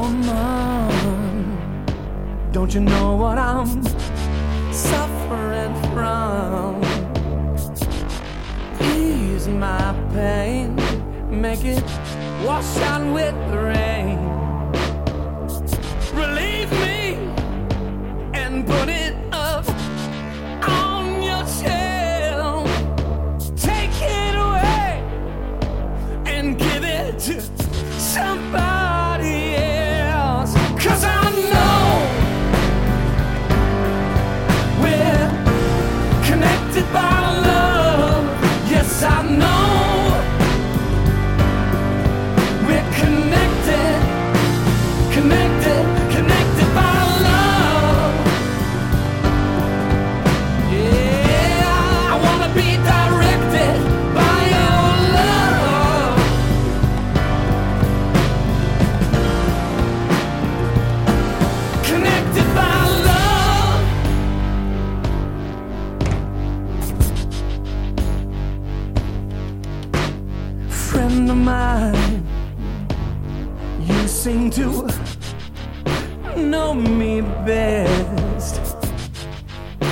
Woman, don't you know what I'm suffering from? Ease my pain, make it wash out with the rain.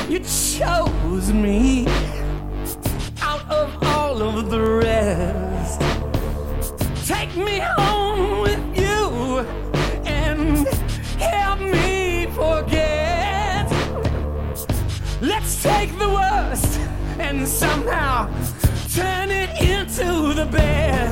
You chose me out of all of the rest. Take me home with you and help me forget. Let's take the worst and somehow turn it into the best.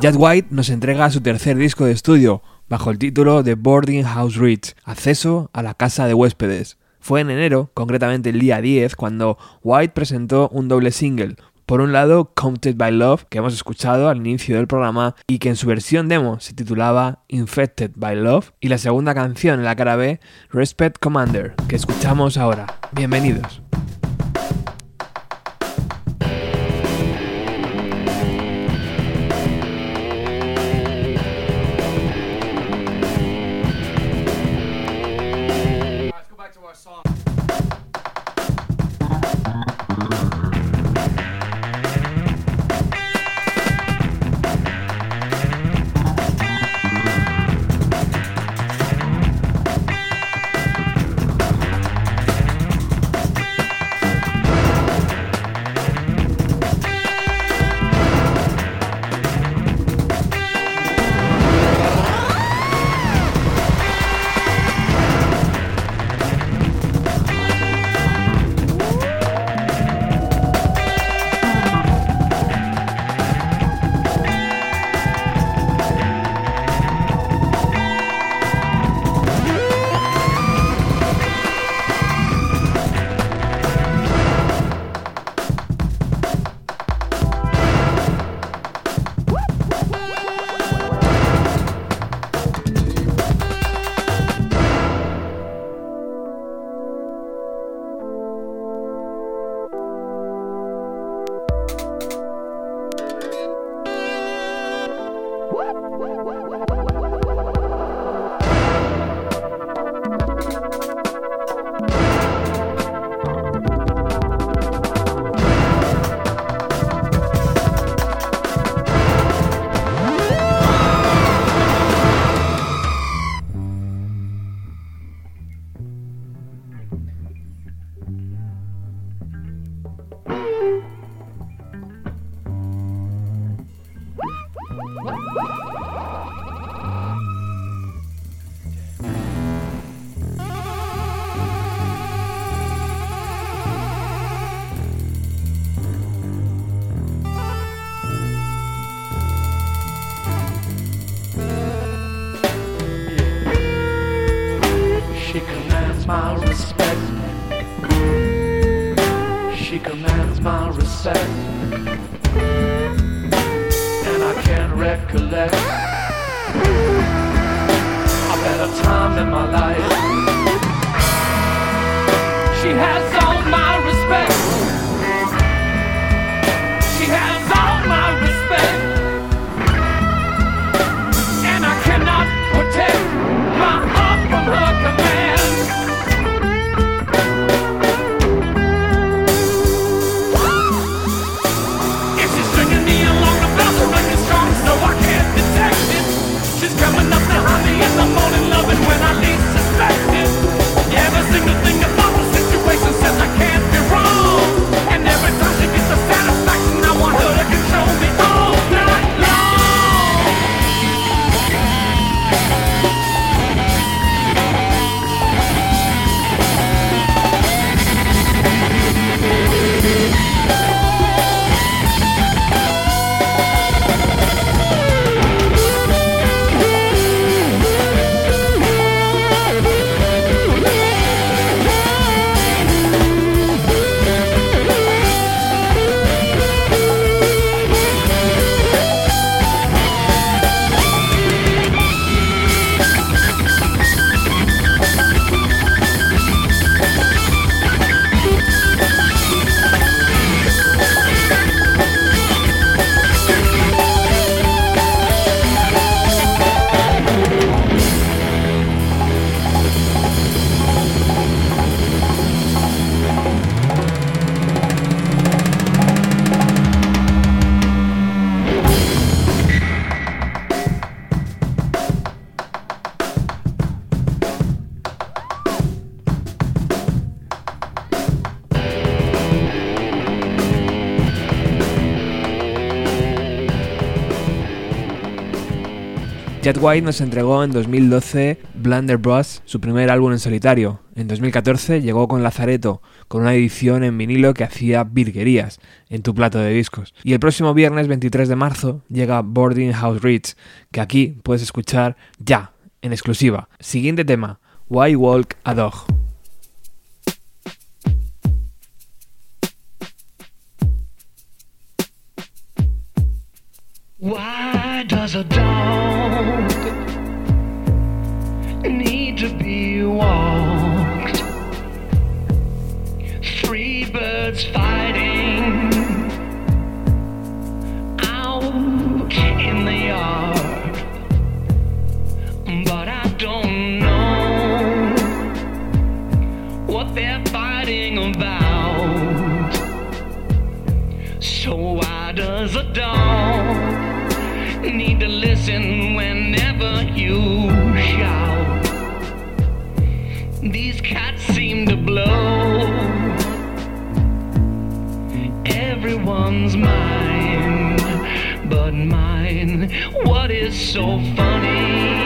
Jack White nos entrega su tercer disco de estudio, bajo el título de Boarding House Reach, acceso a la casa de huéspedes. Fue en enero, concretamente el día 10, cuando White presentó un doble single. Por un lado, Counted by Love, que hemos escuchado al inicio del programa y que en su versión demo se titulaba Infected by Love, y la segunda canción en la cara B, Respect Commander, que escuchamos ahora. Bienvenidos. A better time in my life. She has all my Jet White nos entregó en 2012 Blunderbuss, su primer álbum en solitario. En 2014 llegó con Lazareto, con una edición en vinilo que hacía virguerías en tu plato de discos. Y el próximo viernes 23 de marzo llega Boarding House Reach, que aquí puedes escuchar ya, en exclusiva. Siguiente tema, Why Walk a Dog. Why does a dog need to be walked? Three birds fighting out in the yard, but I don't know what they're fighting about. So why does a dog need to listen whenever you shout? These cats seem to blow everyone's mind, but mine. What is so funny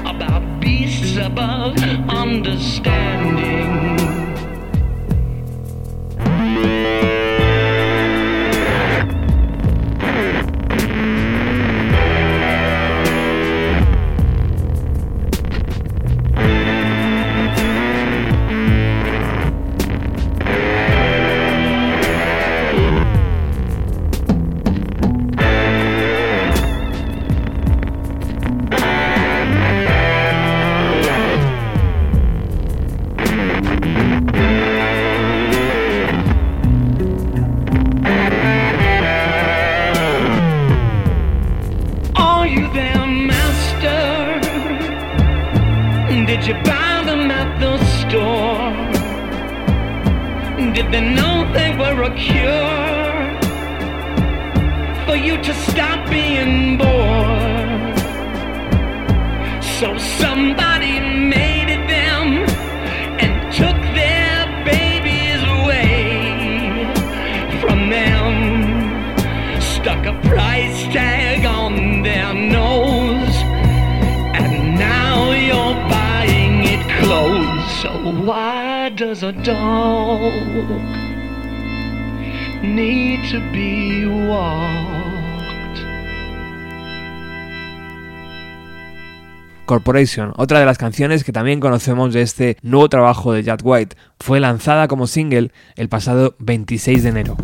about beasts above understanding? A cure for you to stop being bored? So somebody made it them and took their babies away from them stuck a price tag on their nose, and now you're buying it clothes. So why does a dog need to be walked? Corporation, otra de las canciones que también conocemos de este nuevo trabajo de Jack White, fue lanzada como single el pasado 26 de enero.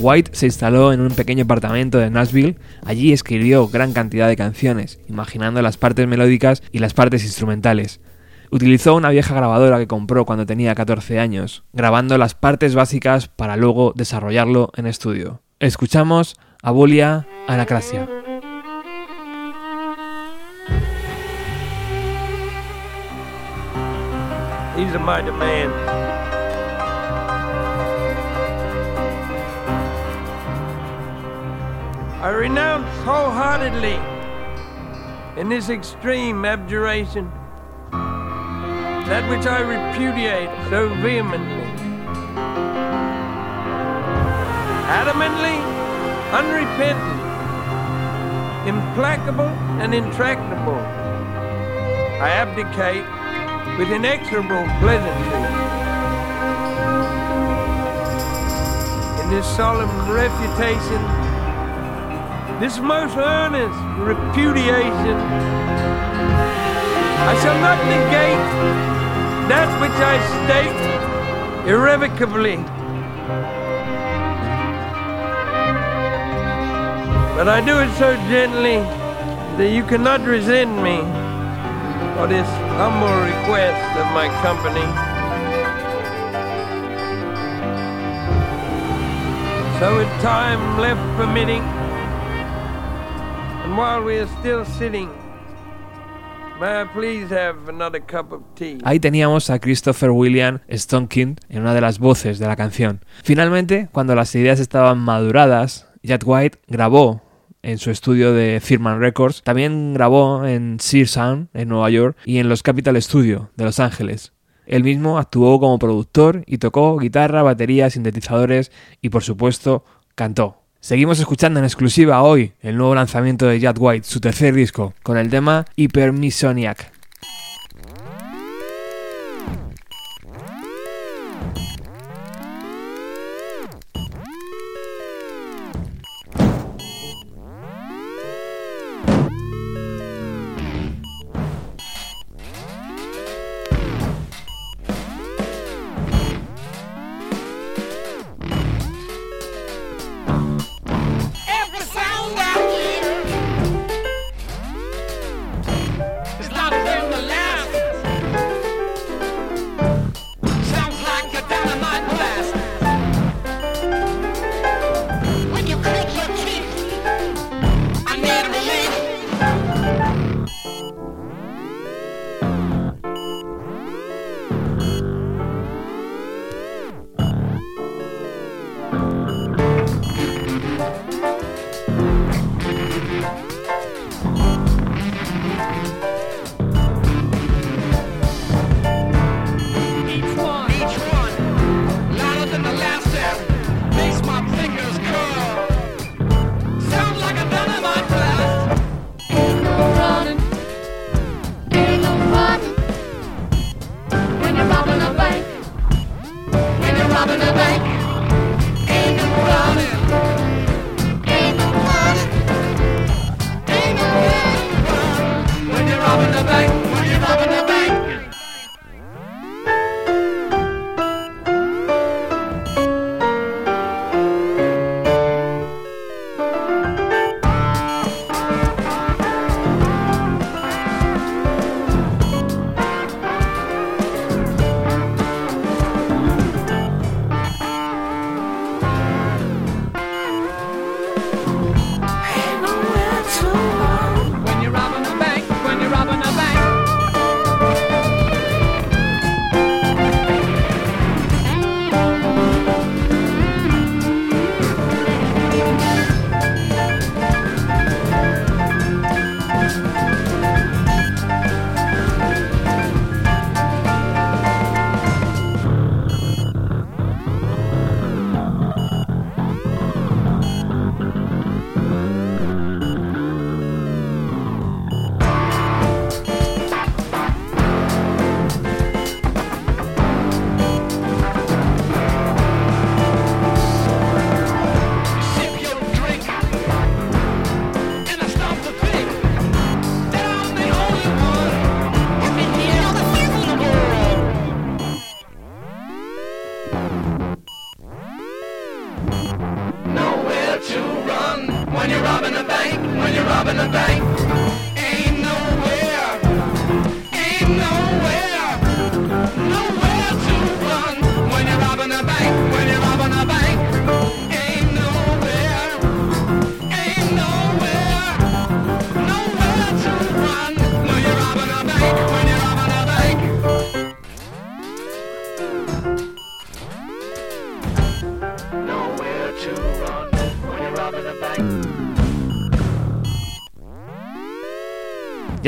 White se instaló en un pequeño apartamento de Nashville, allí escribió gran cantidad de canciones, imaginando las partes melódicas y las partes instrumentales. Utilizó una vieja grabadora que compró cuando tenía 14 años, grabando las partes básicas para luego desarrollarlo en estudio. Escuchamos Abolia Anacrasia. Are my demands. I renounce wholeheartedly in this extreme abjuration that which I repudiate so vehemently. Adamantly, unrepentant, implacable, and intractable, I abdicate with inexorable pleasantry. In this solemn refutation, this most earnest repudiation, I shall not negate that which I state irrevocably. But I do it so gently that you cannot resent me for this humble request of my company. So, with time left permitting, and while we are still sitting? Ahí teníamos a Christopher William Stonekind en una de las voces de la canción. Finalmente, cuando las ideas estaban maduradas, Jack White grabó en su estudio de Firman Records, también grabó en Sear Sound en Nueva York y en los Capital Studio de Los Ángeles. Él mismo actuó como productor y tocó guitarra, batería, sintetizadores y por supuesto cantó. Seguimos escuchando en exclusiva hoy el nuevo lanzamiento de Jack White, su tercer disco, con el tema Hypermisoniac.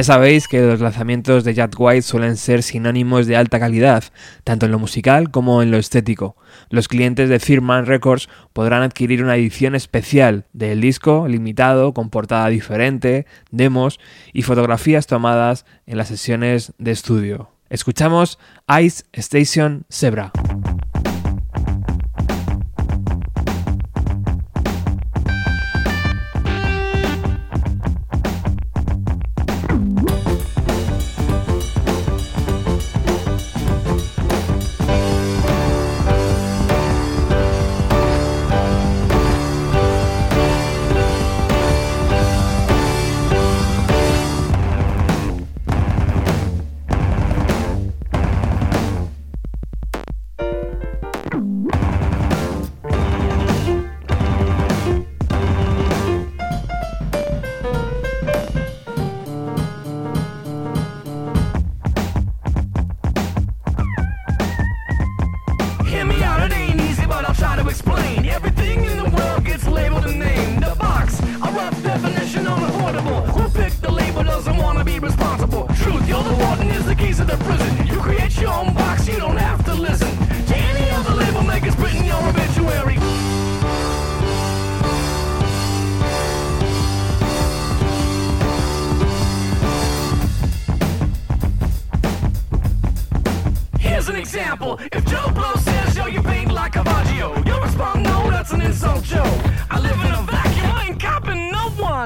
Ya sabéis que los lanzamientos de Jack White suelen ser sinónimos de alta calidad, tanto en lo musical como en lo estético. Los clientes de Thirman Records podrán adquirir una edición especial del disco, limitado, con portada diferente, demos y fotografías tomadas en las sesiones de estudio. Escuchamos Ice Station Zebra.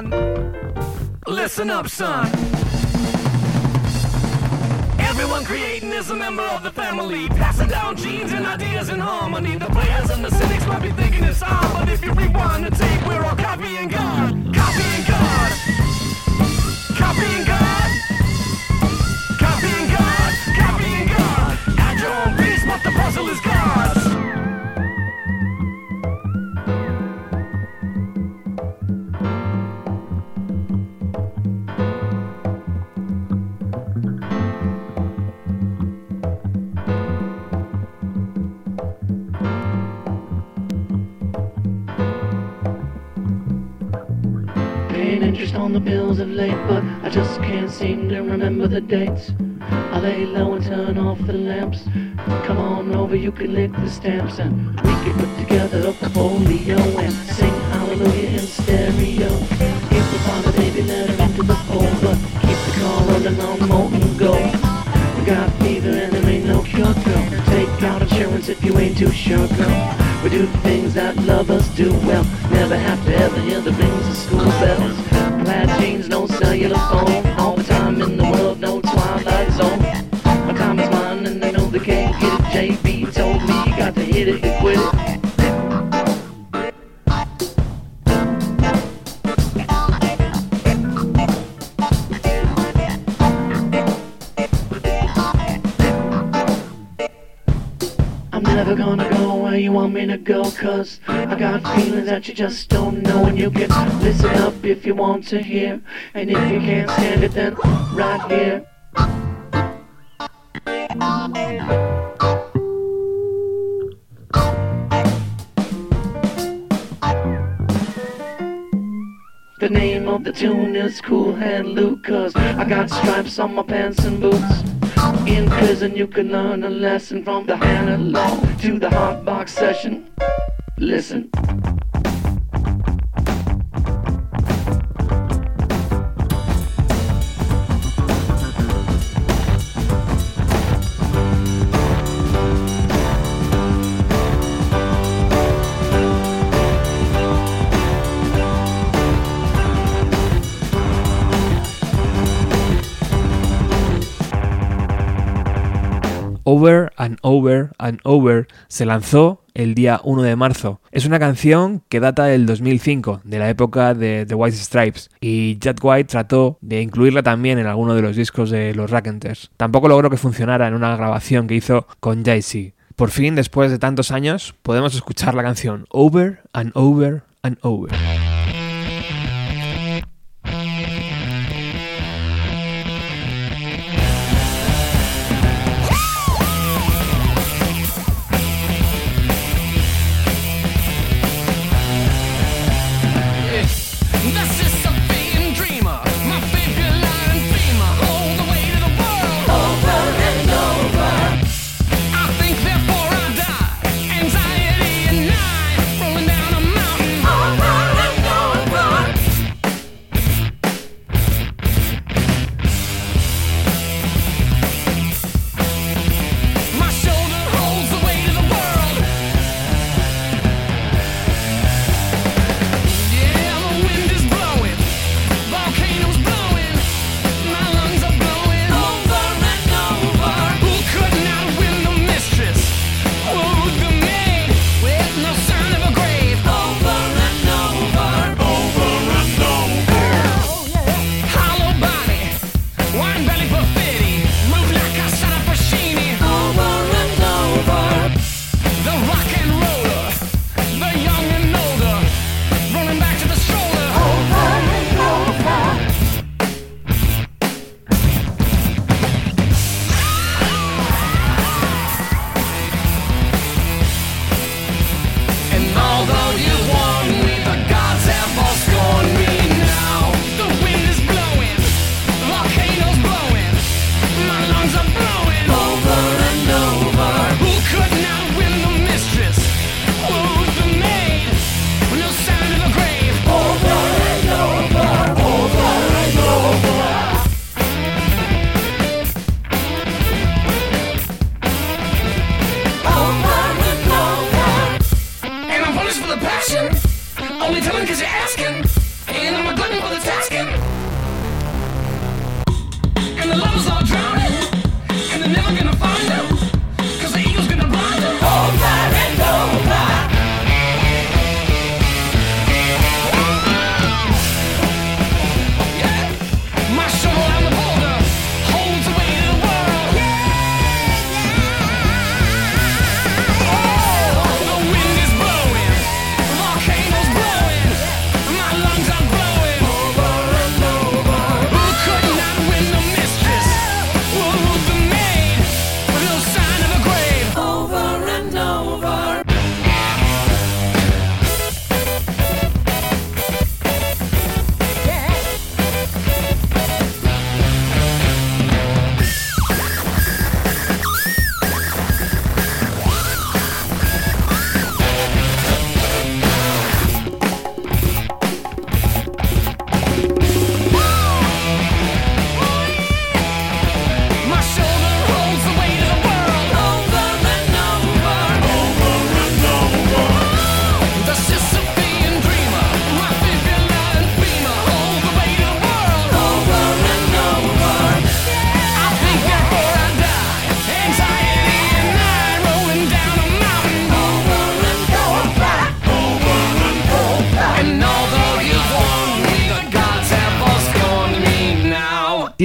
One. Listen up, son. Everyone creating is a member of the family, passing down genes and ideas in harmony. The players and the cynics might be thinking it's odd, but if you rewind the tape, we're all copying God, copying God, copying God. Copying God, copying God. Add your own piece, but the puzzle is God's. Of late, but I just can't seem to remember the dates. I lay low and turn off the lamps. Come on over, you can lick the stamps, and we can put together a folio and sing hallelujah in stereo. We find a baby, let her into the fold, but keep the car running on molten gold. We got fever and there ain't no cure, girl. Take out insurance if you ain't too sure, girl. We do things that lovers do well. Never have to ever hear the rings of school bells. Plaid jeans, no cellular phone. All the time in the world, no twilight zone. My time is mine and they know they can't get it. JB told me you got to hit it and quit it. Me to go Cause I got feelings that you just don't know And you can listen up if you want to hear. And if you can't stand it then right here. The name of the tune is Cool Hand Luke Cause I got stripes on my pants and boots In prison you can learn a lesson From the analog to the hot box session. Listen and Over and Over se lanzó el día 1 de marzo. Es una canción que data del 2005, de la época de The White Stripes, y Jack White trató de incluirla también en alguno de los discos de los Rackenters. Tampoco logró que funcionara en una grabación que hizo con Jay-Z. Por fin, después de tantos años, podemos escuchar la canción Over and Over and Over.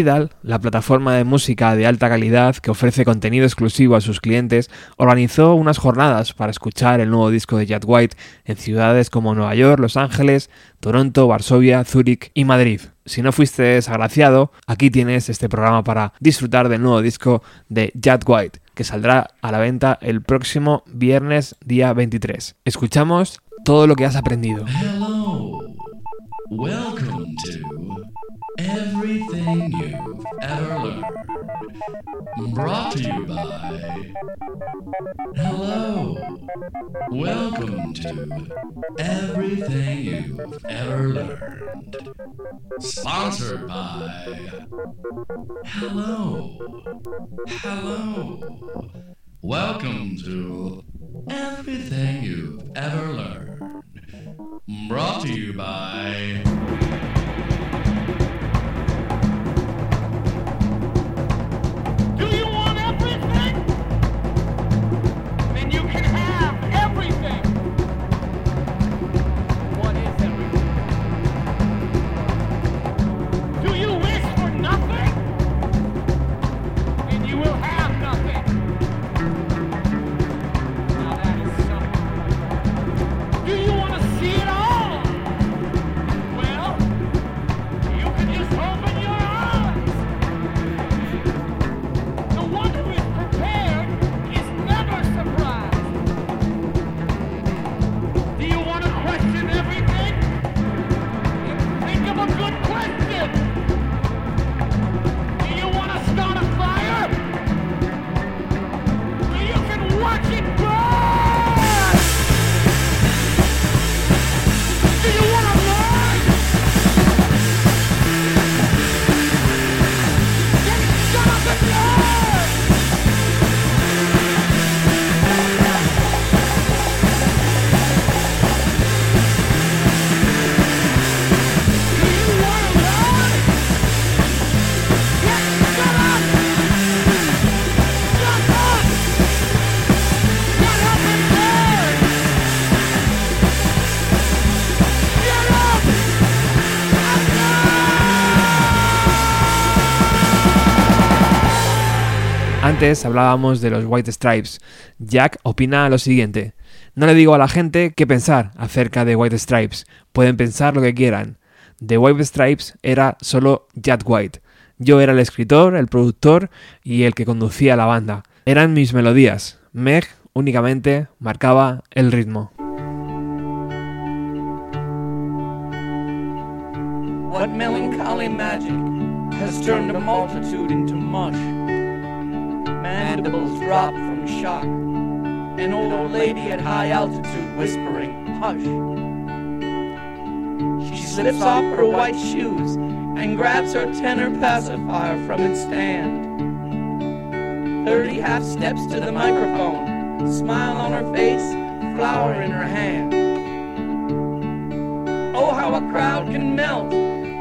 La plataforma de música de alta calidad que ofrece contenido exclusivo a sus clientes, organizó unas jornadas para escuchar el nuevo disco de Jack White en ciudades como Nueva York, Los Ángeles, Toronto, Varsovia, Zúrich y Madrid. Si no fuiste desagraciado, aquí tienes este programa para disfrutar del nuevo disco de Jack White, que saldrá a la venta el próximo viernes día 23. Escuchamos todo lo que has aprendido. everything you've ever learned. Brought to you by. Hello. Welcome to Everything You've Ever Learned. Sponsored by. Hello. Hello. Welcome to Everything You've Ever Learned. Brought to you by. Antes hablábamos de los White Stripes. Jack opina lo siguiente. No le digo a la gente qué pensar acerca de White Stripes. Pueden pensar lo que quieran. The White Stripes era solo Jack White. Yo era el escritor, el productor y el que conducía la banda. Eran mis melodías. Meg únicamente marcaba el ritmo. A mush? Mandibles drop from shock. An old lady at high altitude whispering, hush. She slips off her white shoes and grabs her tenor pacifier from its stand. Thirty half steps to the microphone, smile on her face, flower in her hand. Oh, how a crowd can melt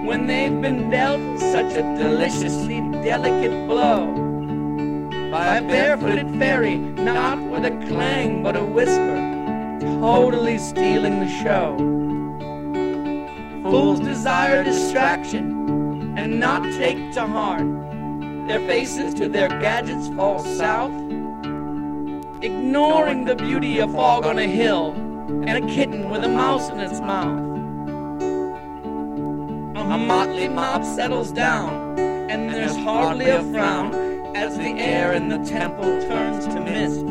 when they've been dealt such a deliciously delicate blow by a barefooted fairy, not with a clang but a whisper, totally stealing the show. Fools desire distraction and not take to heart. Their faces to their gadgets fall south, ignoring the beauty of fog on a hill and a kitten with a mouse in its mouth. A motley mob settles down, and there's hardly a frown as the air in the temple turns to mist.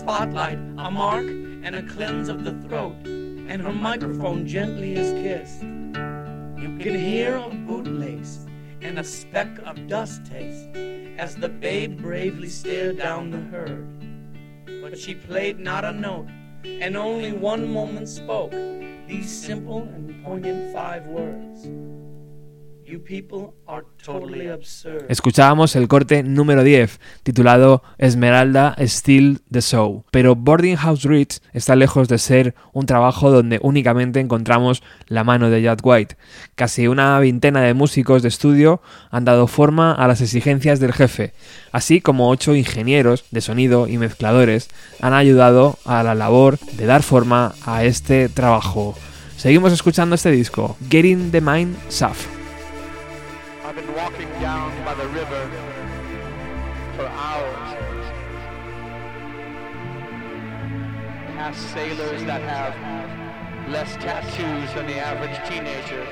Spotlight, a mark, and a cleanse of the throat, and her microphone gently is kissed. You can hear a bootlace and a speck of dust taste as the babe bravely stared down the herd. But she played not a note, and only one moment spoke these simple and poignant five words. Escuchábamos el corte número 10, titulado Esmeralda Still the Show. Pero Boarding House Reach está lejos de ser un trabajo donde únicamente encontramos la mano de Jack White. Casi una veintena de músicos de estudio han dado forma a las exigencias del jefe, así como ocho ingenieros de sonido y mezcladores han ayudado a la labor de dar forma a este trabajo. Seguimos escuchando este disco, Getting the Mind Soft. Been walking down by the river for hours. Past sailors that have less tattoos than the average teenager.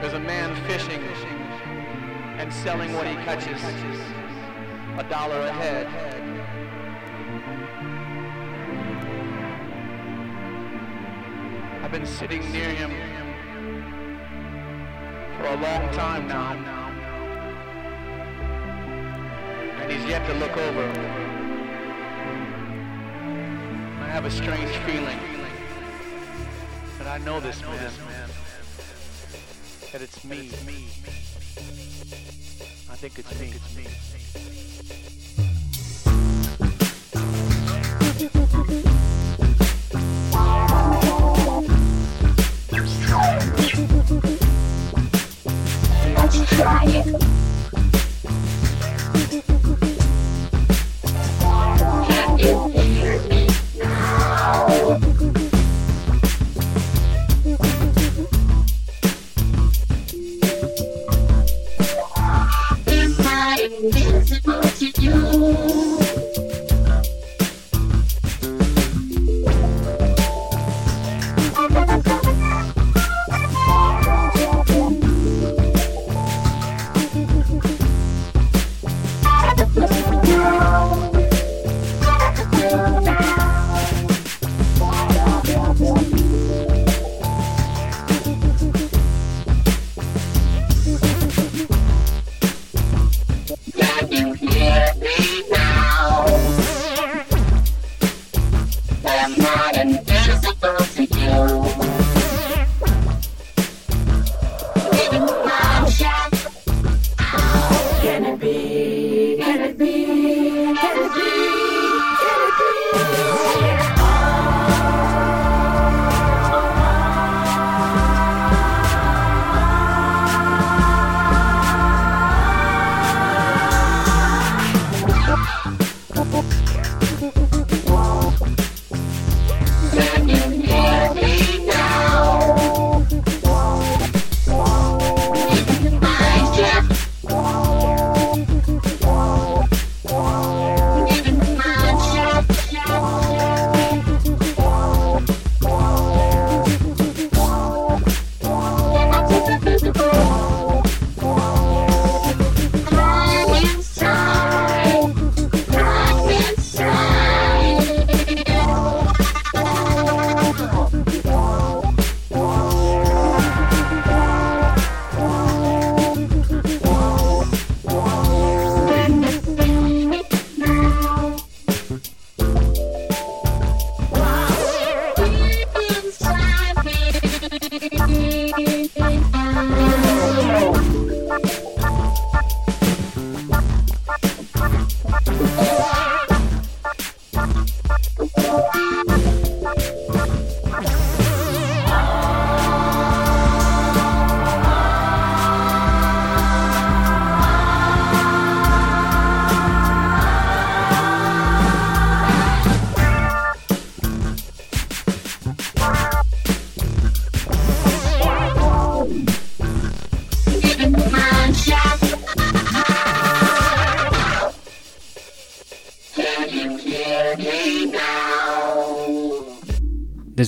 There's a man fishing and selling what he catches, a dollar a head. I've been sitting near him for a long time now. And he's yet to look over. I have a strange feeling that I know this man, that it's me. I think it's me. It's me. You hear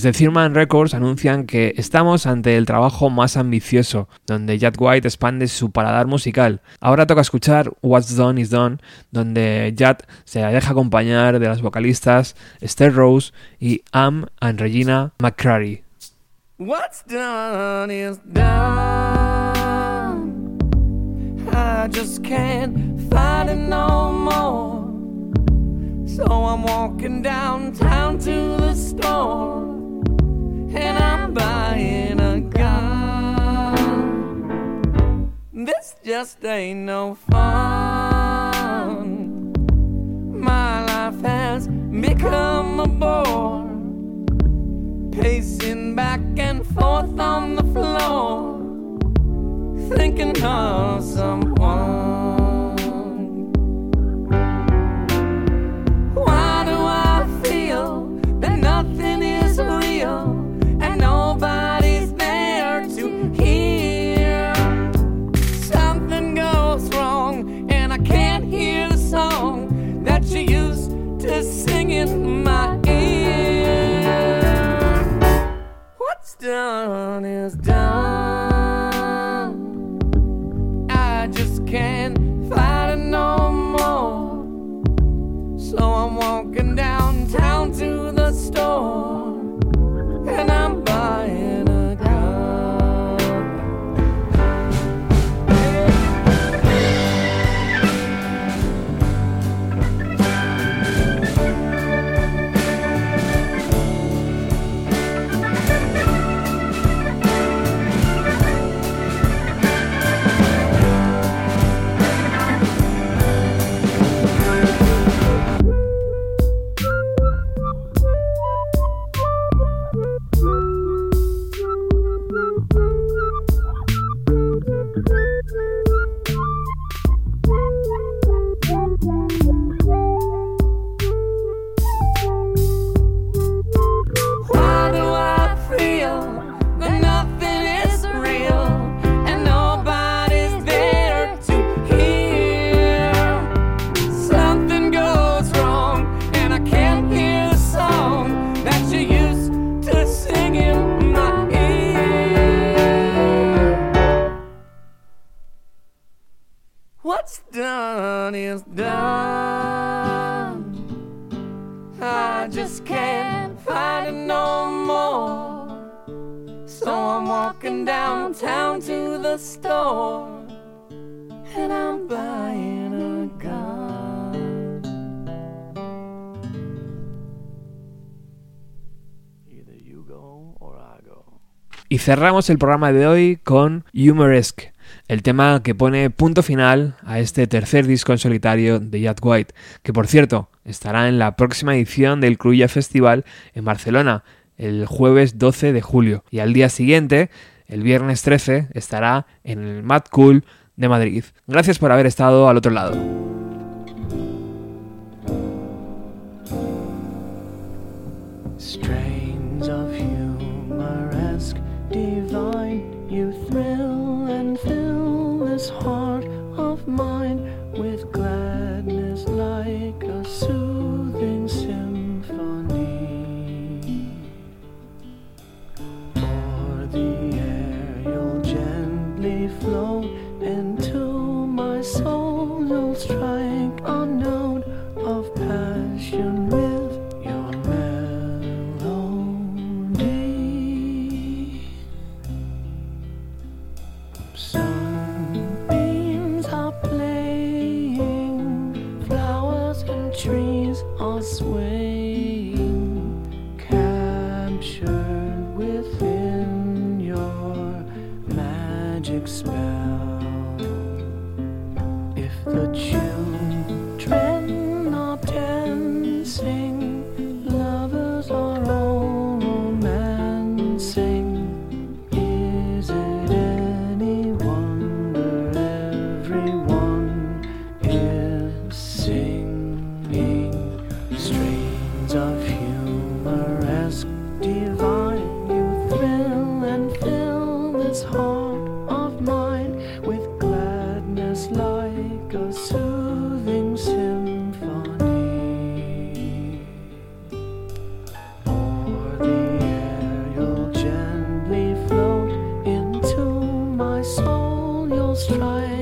Desde Thurman Records anuncian que estamos ante el trabajo más ambicioso, donde Jack White expande su paladar musical. Ahora toca escuchar What's Done is Done, donde Jack se deja acompañar de las vocalistas Esther Rose y Am and Regina McCrary. And I'm buying a gun. This just ain't no fun. My life has become a bore pacing back and forth on the floor, thinking of someone. Y cerramos el programa de hoy con Humoresque, el tema que pone punto final a este tercer disco en solitario de Jack White, que por cierto estará en la próxima edición del Cruya Festival en Barcelona, el jueves 12 de julio, y al día siguiente, el viernes 13, estará en el Mad Cool de Madrid. Gracias por haber estado al otro lado. Of mine strike. No.